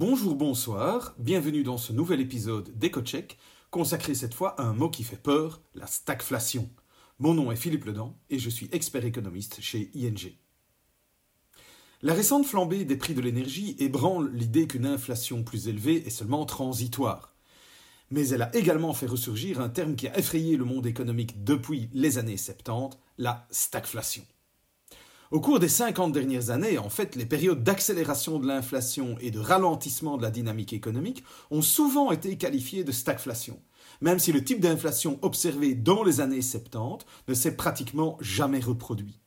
Bonjour, bonsoir, bienvenue dans ce nouvel épisode d'EcoCheck, consacré cette fois à un mot qui fait peur, la stagflation. Mon nom est Philippe Ledan et je suis expert économiste chez ING. La récente flambée des prix de l'énergie ébranle l'idée qu'une inflation plus élevée est seulement transitoire. Mais elle a également fait ressurgir un terme qui a effrayé le monde économique depuis les années 70, la stagflation. Au cours des 50 dernières années, en fait, les périodes d'accélération de l'inflation et de ralentissement de la dynamique économique ont souvent été qualifiées de stagflation, même si le type d'inflation observé dans les années 70 ne s'est pratiquement jamais reproduit.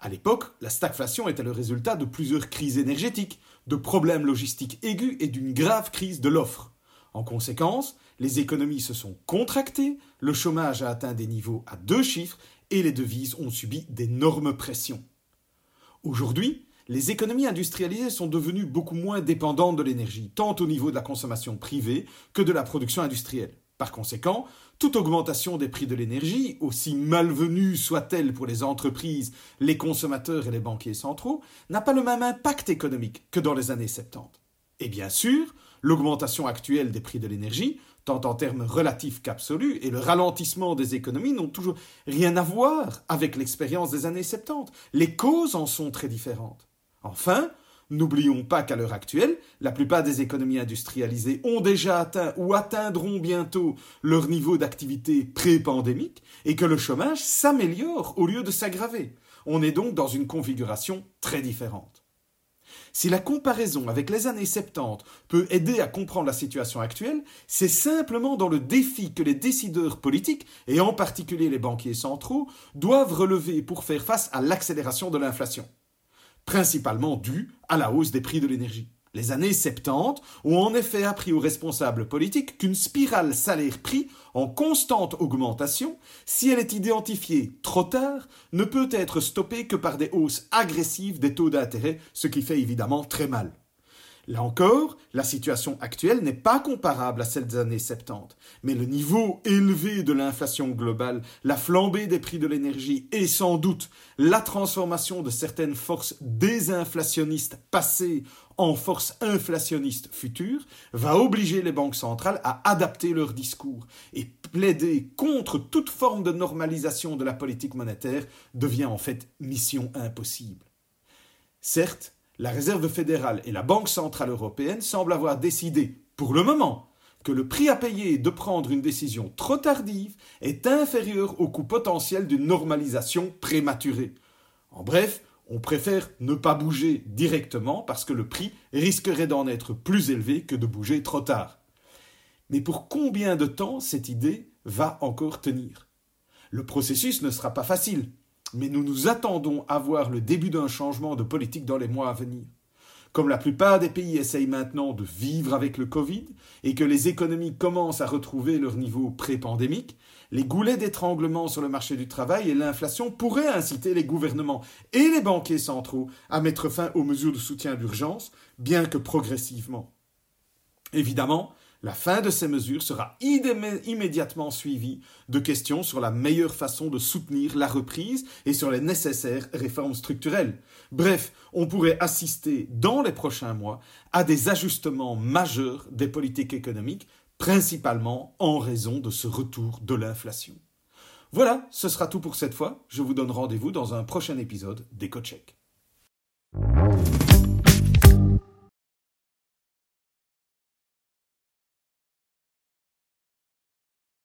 À l'époque, la stagflation était le résultat de plusieurs crises énergétiques, de problèmes logistiques aigus et d'une grave crise de l'offre. En conséquence, les économies se sont contractées, le chômage a atteint des niveaux à deux chiffres et les devises ont subi d'énormes pressions. Aujourd'hui, les économies industrialisées sont devenues beaucoup moins dépendantes de l'énergie, tant au niveau de la consommation privée que de la production industrielle. Par conséquent, toute augmentation des prix de l'énergie, aussi malvenue soit-elle pour les entreprises, les consommateurs et les banquiers centraux, n'a pas le même impact économique que dans les années 70. Et bien sûr, l'augmentation actuelle des prix de l'énergie, tant en termes relatifs qu'absolus, et le ralentissement des économies n'ont toujours rien à voir avec l'expérience des années 70. Les causes en sont très différentes. Enfin, n'oublions pas qu'à l'heure actuelle, la plupart des économies industrialisées ont déjà atteint ou atteindront bientôt leur niveau d'activité pré-pandémique et que le chômage s'améliore au lieu de s'aggraver. On est donc dans une configuration très différente. Si la comparaison avec les années 70 peut aider à comprendre la situation actuelle, c'est simplement dans le défi que les décideurs politiques, et en particulier les banquiers centraux, doivent relever pour faire face à l'accélération de l'inflation, principalement due à la hausse des prix de l'énergie. Les années 70 ont en effet appris aux responsables politiques qu'une spirale salaire-prix en constante augmentation, si elle est identifiée trop tard, ne peut être stoppée que par des hausses agressives des taux d'intérêt, ce qui fait évidemment très mal. Là encore, la situation actuelle n'est pas comparable à celle des années 70, mais le niveau élevé de l'inflation globale, la flambée des prix de l'énergie et sans doute la transformation de certaines forces désinflationnistes passées en forces inflationnistes futures va obliger les banques centrales à adapter leur discours et plaider contre toute forme de normalisation de la politique monétaire devient en fait mission impossible. Certes, la Réserve fédérale et la Banque centrale européenne semblent avoir décidé, pour le moment, que le prix à payer de prendre une décision trop tardive est inférieur au coût potentiel d'une normalisation prématurée. En bref, on préfère ne pas bouger directement parce que le prix risquerait d'en être plus élevé que de bouger trop tard. Mais pour combien de temps cette idée va encore tenir? Le processus ne sera pas facile mais nous nous attendons à voir le début d'un changement de politique dans les mois à venir. Comme la plupart des pays essayent maintenant de vivre avec le Covid et que les économies commencent à retrouver leur niveau pré-pandémique, les goulets d'étranglement sur le marché du travail et l'inflation pourraient inciter les gouvernements et les banquiers centraux à mettre fin aux mesures de soutien d'urgence, bien que progressivement. Évidemment, la fin de ces mesures sera immédiatement suivie de questions sur la meilleure façon de soutenir la reprise et sur les nécessaires réformes structurelles. Bref, on pourrait assister dans les prochains mois à des ajustements majeurs des politiques économiques, principalement en raison de ce retour de l'inflation. Voilà, ce sera tout pour cette fois. Je vous donne rendez-vous dans un prochain épisode d'EcoCheck.